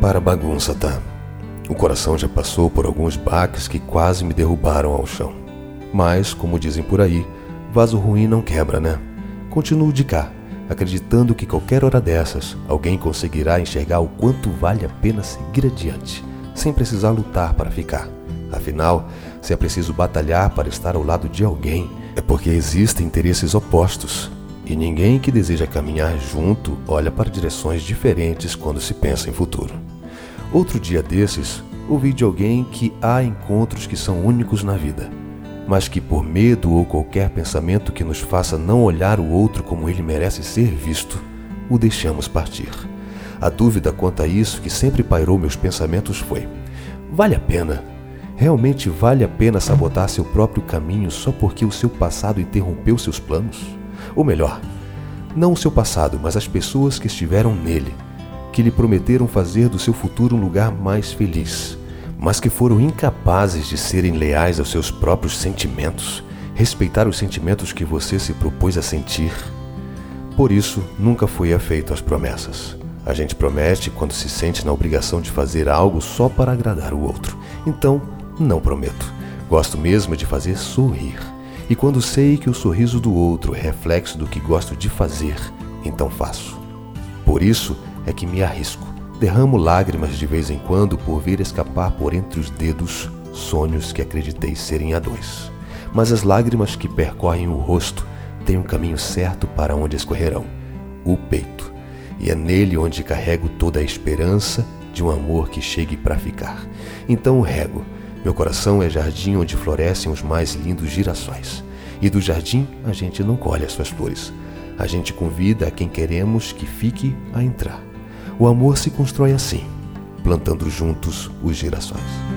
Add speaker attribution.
Speaker 1: para a bagunça, tá? O coração já passou por alguns baques que quase me derrubaram ao chão. Mas, como dizem por aí, vaso ruim não quebra, né? Continuo de cá, acreditando que qualquer hora dessas alguém conseguirá enxergar o quanto vale a pena seguir adiante, sem precisar lutar para ficar. Afinal, se é preciso batalhar para estar ao lado de alguém, é porque existem interesses opostos. E ninguém que deseja caminhar junto olha para direções diferentes quando se pensa em futuro. Outro dia desses, ouvi de alguém que há encontros que são únicos na vida, mas que por medo ou qualquer pensamento que nos faça não olhar o outro como ele merece ser visto, o deixamos partir. A dúvida quanto a isso que sempre pairou meus pensamentos foi: vale a pena? Realmente vale a pena sabotar seu próprio caminho só porque o seu passado interrompeu seus planos? Ou melhor, não o seu passado, mas as pessoas que estiveram nele que lhe prometeram fazer do seu futuro um lugar mais feliz, mas que foram incapazes de serem leais aos seus próprios sentimentos, respeitar os sentimentos que você se propôs a sentir. Por isso, nunca foi afeito as promessas. A gente promete quando se sente na obrigação de fazer algo só para agradar o outro. Então, não prometo. Gosto mesmo de fazer sorrir. E quando sei que o sorriso do outro é reflexo do que gosto de fazer, então faço. Por isso, é que me arrisco. Derramo lágrimas de vez em quando por ver escapar por entre os dedos sonhos que acreditei serem a dois. Mas as lágrimas que percorrem o rosto têm um caminho certo para onde escorrerão o peito. E é nele onde carrego toda a esperança de um amor que chegue para ficar. Então o rego. Meu coração é jardim onde florescem os mais lindos girassóis. E do jardim a gente não colhe as suas flores. A gente convida a quem queremos que fique a entrar. O amor se constrói assim, plantando juntos os girassóis.